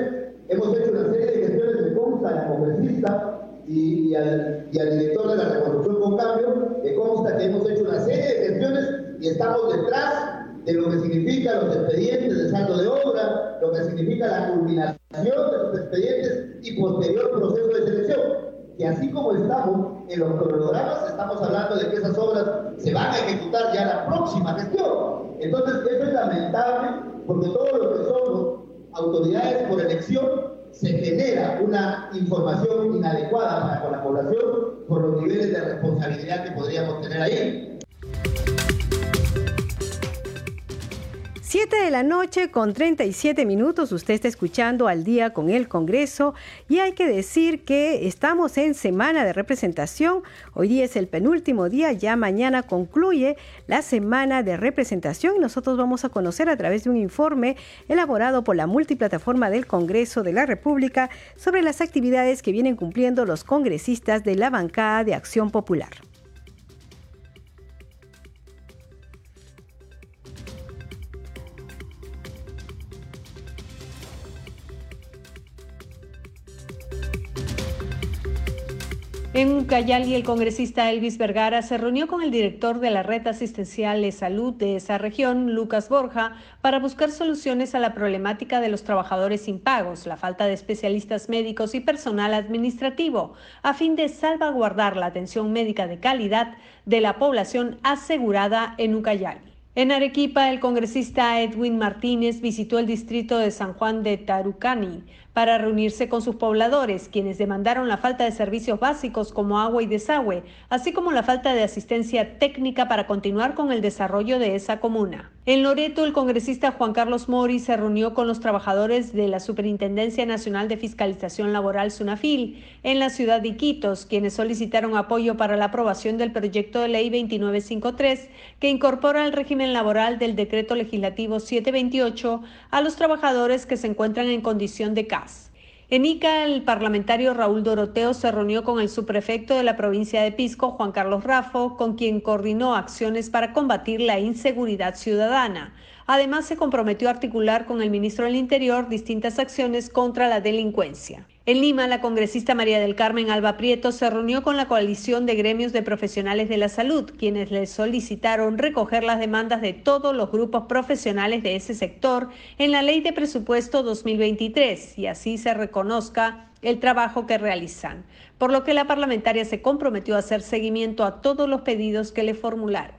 hemos hecho una serie de gestiones de consta a la congresista y, al, director de la reconstrucción con cambio, que consta que hemos hecho una serie de gestiones y estamos detrás de lo que significa los expedientes de saldo de obra, lo que significa la culminación de los expedientes y posterior proceso de selección. Y así como estamos en los cronogramas, estamos hablando de que esas obras se van a ejecutar ya la próxima gestión. Entonces, eso es lamentable porque todos los que somos autoridades por elección se genera una información inadecuada para con la población por los niveles de responsabilidad que podríamos tener ahí. 7 de la noche con 37 minutos, usted está escuchando al día con el Congreso y hay que decir que estamos en semana de representación. Hoy día es el penúltimo día, ya mañana concluye la semana de representación y nosotros vamos a conocer a través de un informe elaborado por la multiplataforma del Congreso de la República sobre las actividades que vienen cumpliendo los congresistas de la bancada de Acción Popular. En Ucayali, el congresista Elvis Vergara se reunió con el director de la red asistencial de salud de esa región, Lucas Borja, para buscar soluciones a la problemática de los trabajadores impagos, la falta de especialistas médicos y personal administrativo, a fin de salvaguardar la atención médica de calidad de la población asegurada en Ucayali. En Arequipa, el congresista Edwin Martínez visitó el distrito de San Juan de Tarucani para reunirse con sus pobladores, quienes demandaron la falta de servicios básicos como agua y desagüe, así como la falta de asistencia técnica para continuar con el desarrollo de esa comuna. En Loreto, el congresista Juan Carlos Mori se reunió con los trabajadores de la Superintendencia Nacional de Fiscalización Laboral SUNAFIL en la ciudad de Iquitos, quienes solicitaron apoyo para la aprobación del proyecto de ley 2953 que incorpora el régimen laboral del decreto legislativo 728 a los trabajadores que se encuentran en condición de en Ica, el parlamentario Raúl Doroteo se reunió con el subprefecto de la provincia de Pisco, Juan Carlos Rafo, con quien coordinó acciones para combatir la inseguridad ciudadana. Además, se comprometió a articular con el ministro del Interior distintas acciones contra la delincuencia. En Lima, la congresista María del Carmen Alba Prieto se reunió con la coalición de gremios de profesionales de la salud, quienes le solicitaron recoger las demandas de todos los grupos profesionales de ese sector en la Ley de Presupuesto 2023 y así se reconozca el trabajo que realizan, por lo que la parlamentaria se comprometió a hacer seguimiento a todos los pedidos que le formularon.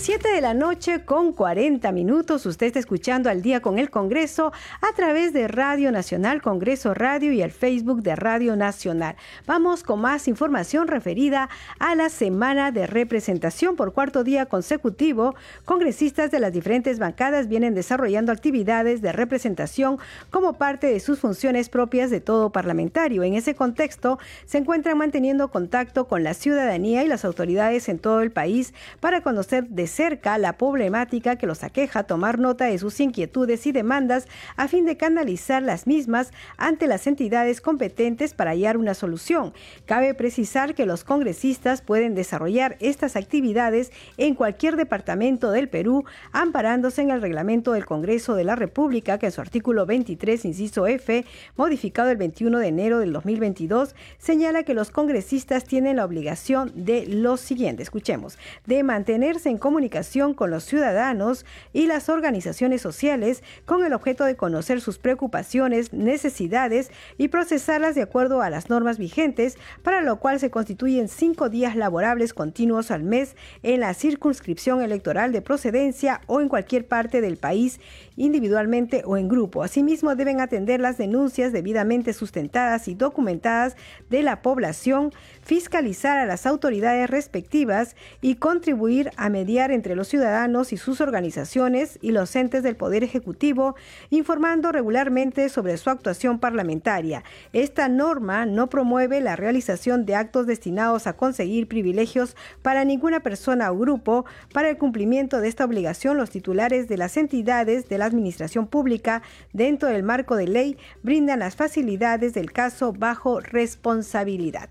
7 de la noche con 40 minutos. Usted está escuchando al día con el Congreso a través de Radio Nacional, Congreso Radio y el Facebook de Radio Nacional. Vamos con más información referida a la semana de representación por cuarto día consecutivo. Congresistas de las diferentes bancadas vienen desarrollando actividades de representación como parte de sus funciones propias de todo parlamentario. En ese contexto, se encuentran manteniendo contacto con la ciudadanía y las autoridades en todo el país para conocer de cerca la problemática que los aqueja, tomar nota de sus inquietudes y demandas a fin de canalizar las mismas ante las entidades competentes para hallar una solución. Cabe precisar que los congresistas pueden desarrollar estas actividades en cualquier departamento del Perú, amparándose en el reglamento del Congreso de la República, que en su artículo 23, inciso F, modificado el 21 de enero del 2022, señala que los congresistas tienen la obligación de lo siguiente, escuchemos, de mantenerse en comunicación comunicación con los ciudadanos y las organizaciones sociales con el objeto de conocer sus preocupaciones, necesidades y procesarlas de acuerdo a las normas vigentes, para lo cual se constituyen cinco días laborables continuos al mes en la circunscripción electoral de procedencia o en cualquier parte del país, individualmente o en grupo. Asimismo, deben atender las denuncias debidamente sustentadas y documentadas de la población, fiscalizar a las autoridades respectivas y contribuir a mediar entre los ciudadanos y sus organizaciones y los entes del Poder Ejecutivo, informando regularmente sobre su actuación parlamentaria. Esta norma no promueve la realización de actos destinados a conseguir privilegios para ninguna persona o grupo. Para el cumplimiento de esta obligación, los titulares de las entidades de la administración pública, dentro del marco de ley, brindan las facilidades del caso bajo responsabilidad.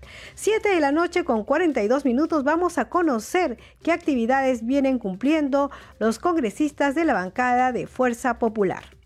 De la noche con 42 minutos vamos a conocer qué actividades vienen cumpliendo los congresistas de la bancada de Fuerza Popular.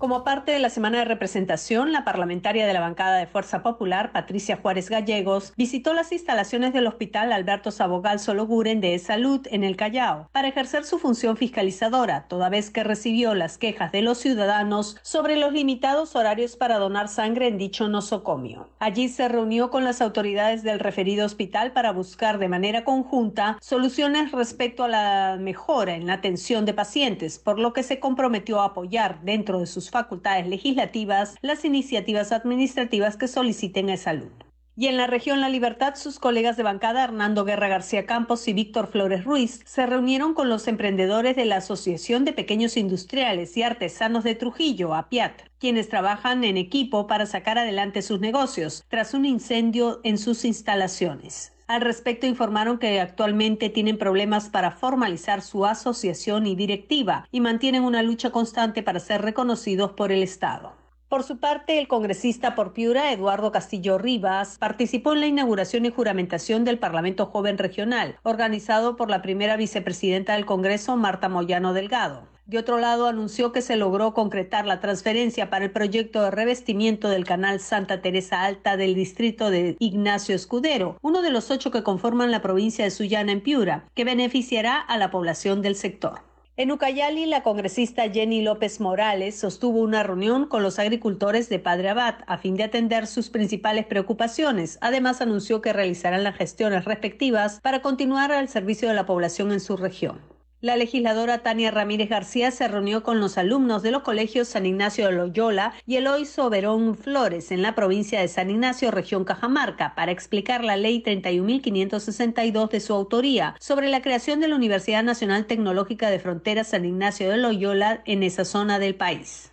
Como parte de la semana de representación, la parlamentaria de la bancada de Fuerza Popular, Patricia Juárez Gallegos, visitó las instalaciones del Hospital Alberto Sabogal Sologuren de Salud en el Callao para ejercer su función fiscalizadora, toda vez que recibió las quejas de los ciudadanos sobre los limitados horarios para donar sangre en dicho nosocomio. Allí se reunió con las autoridades del referido hospital para buscar de manera conjunta soluciones respecto a la mejora en la atención de pacientes, por lo que se comprometió a apoyar dentro de sus facultades legislativas las iniciativas administrativas que soliciten a salud. Y en la región La Libertad, sus colegas de bancada Hernando Guerra García Campos y Víctor Flores Ruiz se reunieron con los emprendedores de la Asociación de Pequeños Industriales y Artesanos de Trujillo, APIAT, quienes trabajan en equipo para sacar adelante sus negocios tras un incendio en sus instalaciones. Al respecto informaron que actualmente tienen problemas para formalizar su asociación y directiva y mantienen una lucha constante para ser reconocidos por el Estado. Por su parte, el congresista por Piura, Eduardo Castillo Rivas, participó en la inauguración y juramentación del Parlamento Joven Regional, organizado por la primera vicepresidenta del Congreso, Marta Moyano Delgado. De otro lado, anunció que se logró concretar la transferencia para el proyecto de revestimiento del canal Santa Teresa Alta del distrito de Ignacio Escudero, uno de los ocho que conforman la provincia de Sullana en Piura, que beneficiará a la población del sector. En Ucayali, la congresista Jenny López Morales sostuvo una reunión con los agricultores de Padre Abad a fin de atender sus principales preocupaciones. Además, anunció que realizarán las gestiones respectivas para continuar al servicio de la población en su región. La legisladora Tania Ramírez García se reunió con los alumnos de los colegios San Ignacio de Loyola y Eloy Soberón Flores en la provincia de San Ignacio, región Cajamarca, para explicar la ley 31.562 de su autoría sobre la creación de la Universidad Nacional Tecnológica de Frontera San Ignacio de Loyola en esa zona del país.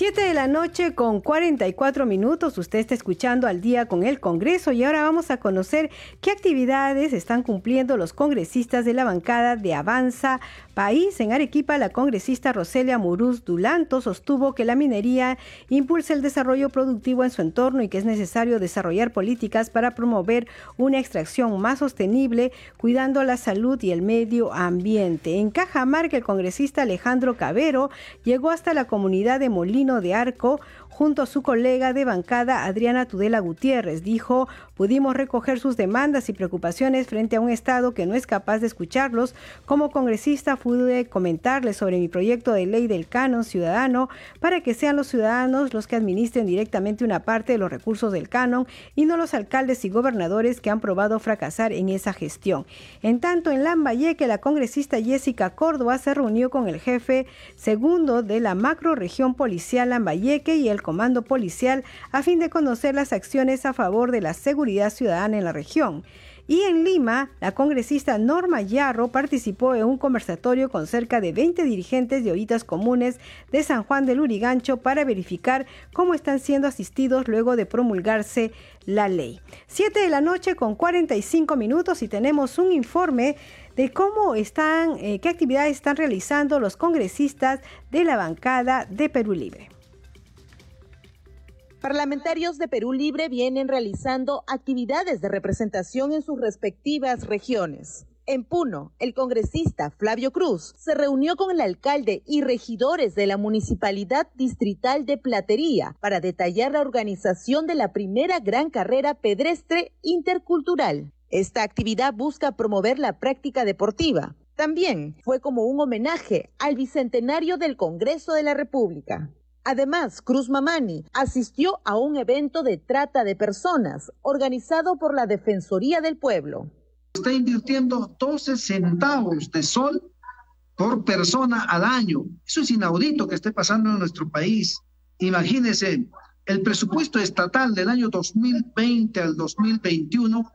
7 de la noche con 44 minutos. Usted está escuchando al día con el Congreso y ahora vamos a conocer qué actividades están cumpliendo los congresistas de la bancada de Avanza País. En Arequipa, la congresista Roselia Muruz Dulanto sostuvo que la minería impulsa el desarrollo productivo en su entorno y que es necesario desarrollar políticas para promover una extracción más sostenible, cuidando la salud y el medio ambiente. En Cajamarca, el congresista Alejandro Cabero llegó hasta la comunidad de Molino de Arco junto a su colega de bancada Adriana Tudela Gutiérrez. Dijo pudimos recoger sus demandas y preocupaciones frente a un Estado que no es capaz de escucharlos. Como congresista pude comentarles sobre mi proyecto de ley del canon ciudadano para que sean los ciudadanos los que administren directamente una parte de los recursos del canon y no los alcaldes y gobernadores que han probado fracasar en esa gestión. En tanto, en Lambayeque, la congresista Jessica Córdoba se reunió con el jefe segundo de la macroregión policial Lambayeque y el comando policial a fin de conocer las acciones a favor de la seguridad ciudadana en la región. Y en Lima, la congresista Norma Yarro participó en un conversatorio con cerca de 20 dirigentes de ollitas comunes de San Juan del Urigancho para verificar cómo están siendo asistidos luego de promulgarse la ley. Siete de la noche con 45 minutos y tenemos un informe de cómo están, eh, qué actividades están realizando los congresistas de la bancada de Perú Libre. Parlamentarios de Perú Libre vienen realizando actividades de representación en sus respectivas regiones. En Puno, el congresista Flavio Cruz se reunió con el alcalde y regidores de la Municipalidad Distrital de Platería para detallar la organización de la primera gran carrera pedestre intercultural. Esta actividad busca promover la práctica deportiva. También fue como un homenaje al bicentenario del Congreso de la República. Además, Cruz Mamani asistió a un evento de trata de personas organizado por la Defensoría del Pueblo. Está invirtiendo 12 centavos de sol por persona al año. Eso es inaudito que esté pasando en nuestro país. Imagínense, el presupuesto estatal del año 2020 al 2021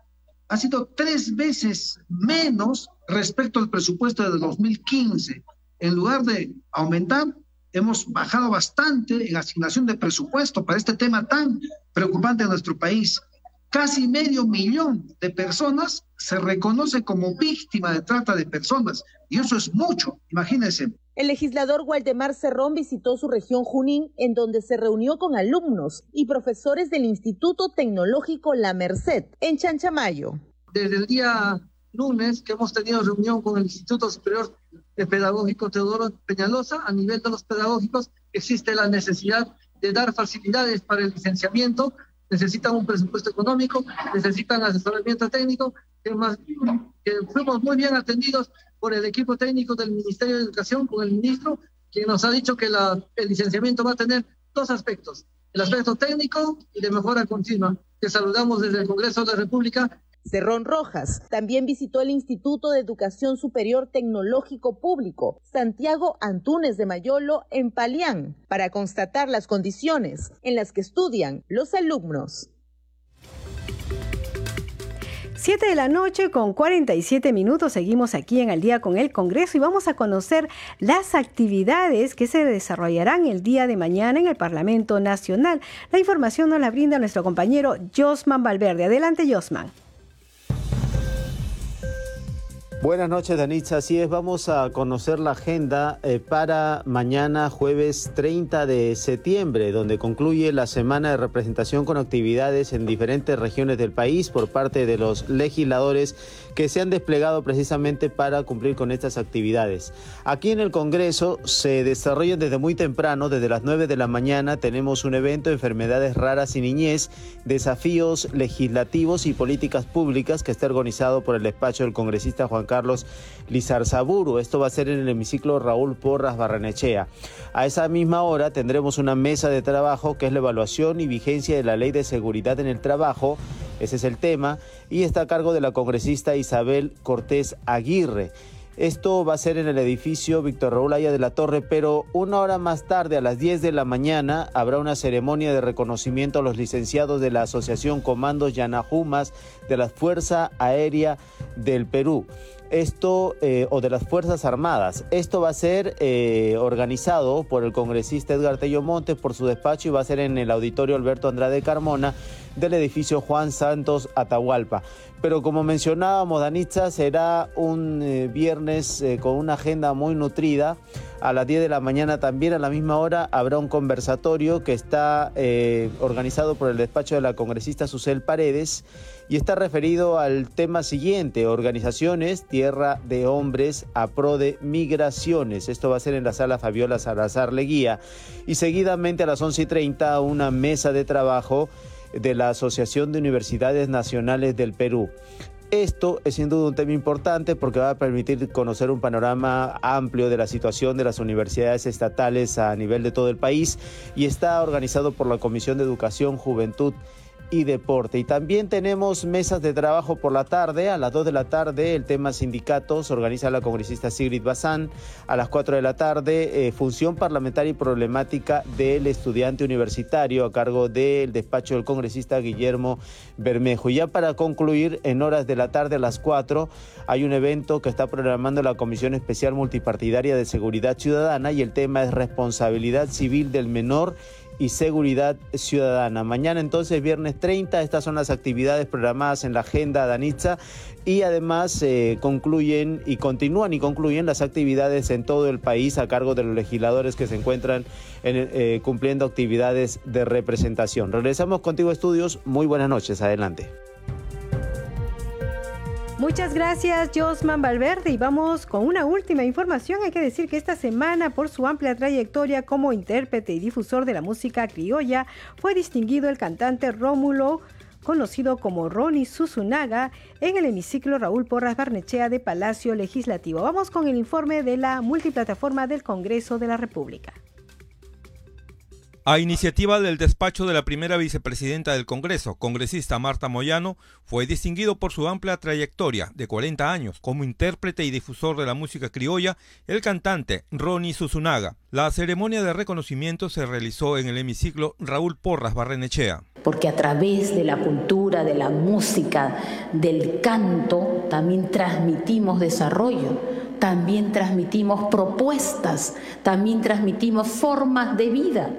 ha sido tres veces menos respecto al presupuesto de 2015. En lugar de aumentar, hemos bajado bastante en asignación de presupuesto para este tema tan preocupante en nuestro país. Casi medio millón de personas se reconoce como víctima de trata de personas y eso es mucho, imagínense. El legislador Waldemar Cerrón visitó su región Junín, en donde se reunió con alumnos y profesores del Instituto Tecnológico La Merced, en Chanchamayo. Desde el día lunes que hemos tenido reunión con el Instituto Superior de Pedagógico Teodoro Peñalosa, a nivel de los pedagógicos existe la necesidad de dar facilidades para el licenciamiento, necesitan un presupuesto económico, necesitan asesoramiento técnico, que, más, que fuimos muy bien atendidos por el equipo técnico del Ministerio de Educación, con el ministro, quien nos ha dicho que el licenciamiento va a tener dos aspectos, el aspecto técnico y de mejora continua, que saludamos desde el Congreso de la República Cerrón Rojas también visitó el Instituto de Educación Superior Tecnológico Público Santiago Antúnez de Mayolo en Palián para constatar las condiciones en las que estudian los alumnos. 7 de la noche con 47 minutos. Seguimos aquí en el día con el Congreso y vamos a conocer las actividades que se desarrollarán el día de mañana en el Parlamento Nacional. La información nos la brinda nuestro compañero Josman Valverde. Adelante, Josman. Buenas noches, Danitza. Así es, vamos a conocer la agenda eh, para mañana, jueves 30 de septiembre, donde concluye la semana de representación con actividades en diferentes regiones del país por parte de los legisladores que se han desplegado precisamente para cumplir con estas actividades. Aquí en el Congreso se desarrollan desde muy temprano, desde las 9 de la mañana, tenemos un evento de enfermedades raras y niñez, desafíos legislativos y políticas públicas que está organizado por el despacho del congresista Juan Carlos Lizarzaburu. Esto va a ser en el hemiciclo Raúl Porras Barranechea. A esa misma hora tendremos una mesa de trabajo que es la evaluación y vigencia de la Ley de Seguridad en el Trabajo. Ese es el tema y está a cargo de la congresista Isabel Cortés Aguirre. Esto va a ser en el edificio Víctor Raúl Aya de la Torre, pero una hora más tarde, a las 10 de la mañana, habrá una ceremonia de reconocimiento a los licenciados de la Asociación Comandos Yanajumas de la Fuerza Aérea del Perú esto eh, o de las Fuerzas Armadas. Esto va a ser eh, organizado por el congresista Edgar Tello Montes por su despacho y va a ser en el auditorio Alberto Andrade Carmona del edificio Juan Santos Atahualpa. Pero como mencionábamos, Danitza, será un eh, viernes con una agenda muy nutrida. A las 10 de la mañana también a la misma hora habrá un conversatorio que está organizado por el despacho de la congresista Susel Paredes y está referido al tema siguiente, organizaciones, tierra de hombres a pro de migraciones. Esto va a ser en la sala Fabiola Salazar Leguía y seguidamente a las 11 y 30 una mesa de trabajo de la Asociación de Universidades Nacionales del Perú. Esto es sin duda un tema importante porque va a permitir conocer un panorama amplio de la situación de las universidades estatales a nivel de todo el país y está organizado por la Comisión de Educación, Juventud y deporte. Y también tenemos mesas de trabajo por la tarde. A las 2 de la tarde el tema sindicatos organiza la congresista Sigrid Bazán. A las 4 de la tarde eh, función parlamentaria y problemática del estudiante universitario a cargo del despacho del congresista Guillermo Bermejo. Y ya para concluir, en horas de la tarde a las 4 hay un evento que está programando la Comisión Especial Multipartidaria de Seguridad Ciudadana y el tema es responsabilidad civil del menor y seguridad ciudadana. Mañana entonces, viernes 30, estas son las actividades programadas en la agenda Danitza y además eh, concluyen y continúan y concluyen las actividades en todo el país a cargo de los legisladores que se encuentran eh, cumpliendo actividades de representación. Regresamos contigo, estudios. Muy buenas noches. Adelante. Muchas gracias, Josman Valverde. Y vamos con una última información. Hay que decir que esta semana, por su amplia trayectoria como intérprete y difusor de la música criolla, fue distinguido el cantante Rómulo conocido como Ronnie Susunaga, en el hemiciclo Raúl Porras Barnechea de Palacio Legislativo. Vamos con el informe de la multiplataforma del Congreso de la República. A iniciativa del despacho de la primera vicepresidenta del Congreso, congresista Marta Moyano, fue distinguido por su amplia trayectoria de 40 años como intérprete y difusor de la música criolla, el cantante Ronnie Susunaga. La ceremonia de reconocimiento se realizó en el hemiciclo Raúl Porras Barrenechea. Porque a través de la cultura, de la música, del canto, también transmitimos desarrollo también transmitimos propuestas, también transmitimos formas de vida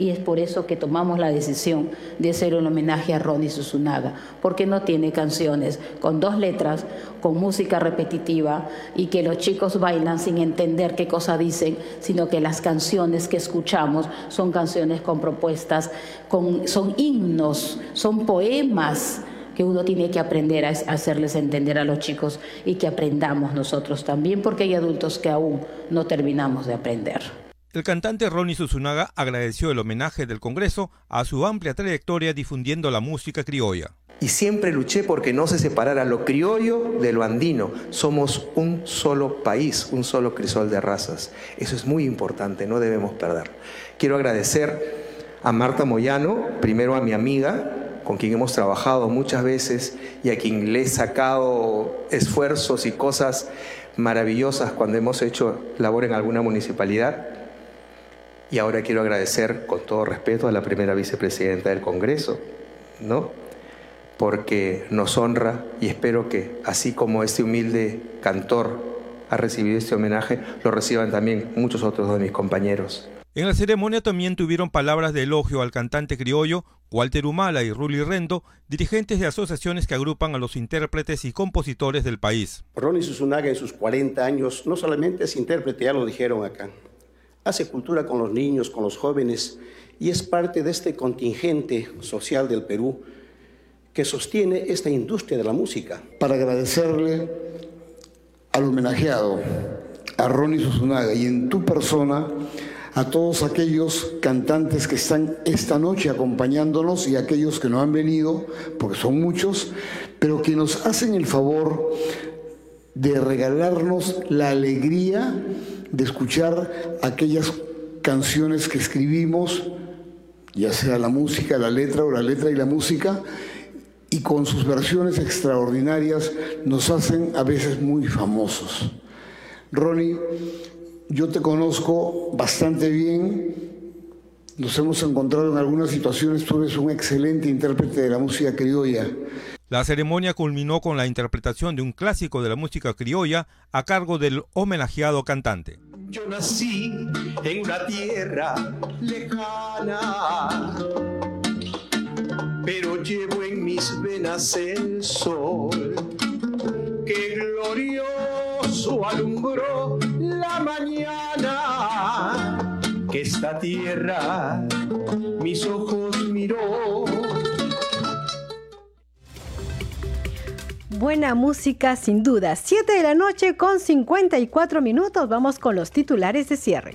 y es por eso que tomamos la decisión de hacer un homenaje a Ronnie Susunaga, porque no tiene canciones con dos letras, con música repetitiva y que los chicos bailan sin entender qué cosa dicen, sino que las canciones que escuchamos son canciones con propuestas, con, son himnos, son poemas que uno tiene que aprender a hacerles entender a los chicos y que aprendamos nosotros también, porque hay adultos que aún no terminamos de aprender. El cantante Ronnie Susunaga agradeció el homenaje del Congreso a su amplia trayectoria difundiendo la música criolla. Y siempre luché porque no se separara lo criollo de lo andino. Somos un solo país, un solo crisol de razas. Eso es muy importante, no debemos perderlo. Quiero agradecer a Marta Moyano, primero a mi amiga, con quien hemos trabajado muchas veces y a quien le he sacado esfuerzos y cosas maravillosas cuando hemos hecho labor en alguna municipalidad y ahora quiero agradecer con todo respeto a la primera vicepresidenta del Congreso, ¿no? Porque nos honra y espero que así como este humilde cantor ha recibido este homenaje, lo reciban también muchos otros de mis compañeros. En la ceremonia también tuvieron palabras de elogio al cantante criollo Walter Humala y Ruli Rendo, dirigentes de asociaciones que agrupan a los intérpretes y compositores del país. Ronnie Susunaga en sus 40 años no solamente es intérprete, ya lo dijeron acá, hace cultura con los niños, con los jóvenes y es parte de este contingente social del Perú que sostiene esta industria de la música. Para agradecerle al homenajeado, a Ronnie Susunaga y en tu persona, a todos aquellos cantantes que están esta noche acompañándonos y aquellos que no han venido, porque son muchos, pero que nos hacen el favor de regalarnos la alegría de escuchar aquellas canciones que escribimos, ya sea la música, la letra o la letra y la música, y con sus versiones extraordinarias nos hacen a veces muy famosos. Ronnie, yo te conozco bastante bien, nos hemos encontrado en algunas situaciones, tú eres un excelente intérprete de la música criolla. La ceremonia culminó con la interpretación de un clásico de la música criolla a cargo del homenajeado cantante. Yo nací en una tierra lejana, pero llevo en mis venas el sol que glorioso alumbró la mañana que esta tierra mis ojos miró buena música sin duda. 7 de la noche con 54 minutos. Vamos con los titulares de cierre.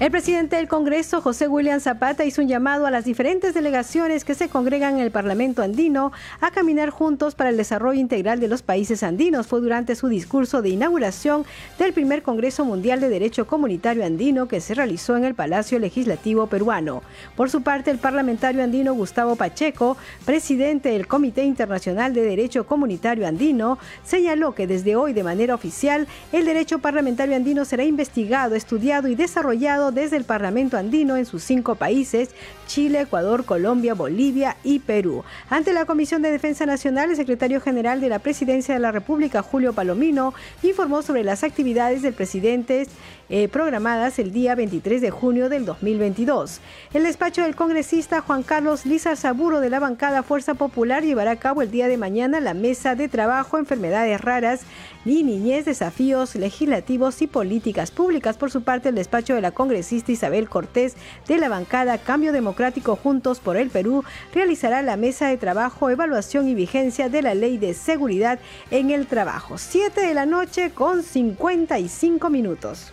El presidente del Congreso, José William Zapata, hizo un llamado a las diferentes delegaciones que se congregan en el Parlamento andino a caminar juntos para el desarrollo integral de los países andinos. Fue durante su discurso de inauguración del primer Congreso Mundial de Derecho Comunitario Andino que se realizó en el Palacio Legislativo peruano. Por su parte, el parlamentario andino Gustavo Pacheco, presidente del Comité Internacional de Derecho Comunitario Andino, señaló que desde hoy de manera oficial el derecho parlamentario andino será investigado, estudiado y desarrollado desde el Parlamento andino en sus cinco países, Chile, Ecuador, Colombia, Bolivia y Perú. Ante la Comisión de Defensa Nacional, el secretario general de la Presidencia de la República, Julio Palomino, informó sobre las actividades del presidente eh, programadas el día 23 de junio del 2022. El despacho del congresista Juan Carlos Lizar Saburo de la bancada Fuerza Popular llevará a cabo el día de mañana la mesa de trabajo Enfermedades Raras y Niñez, Desafíos Legislativos y Políticas Públicas. Por su parte, el despacho de la congresista Isabel Cortés de la bancada Cambio Democrático Juntos por el Perú realizará la mesa de trabajo, evaluación y vigencia de la Ley de Seguridad en el Trabajo. 7 de la noche con 55 minutos.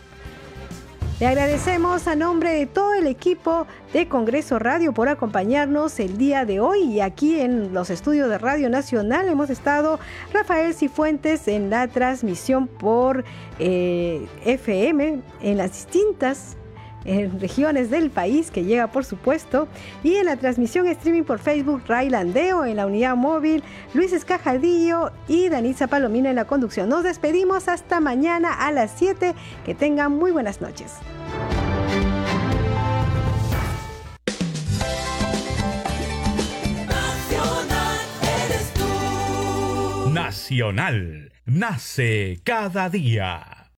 Le agradecemos a nombre de todo el equipo de Congreso Radio por acompañarnos el día de hoy. Y aquí en los estudios de Radio Nacional hemos estado Rafael Cifuentes en la transmisión por eh, FM en las distintas en regiones del país, que llega por supuesto, y en la transmisión streaming por Facebook, Railandeo, en la unidad móvil, Luis Escajadillo y Danisa Palomino en la conducción. Nos despedimos hasta mañana a las 7. Que tengan muy buenas noches. Nacional, nace cada día.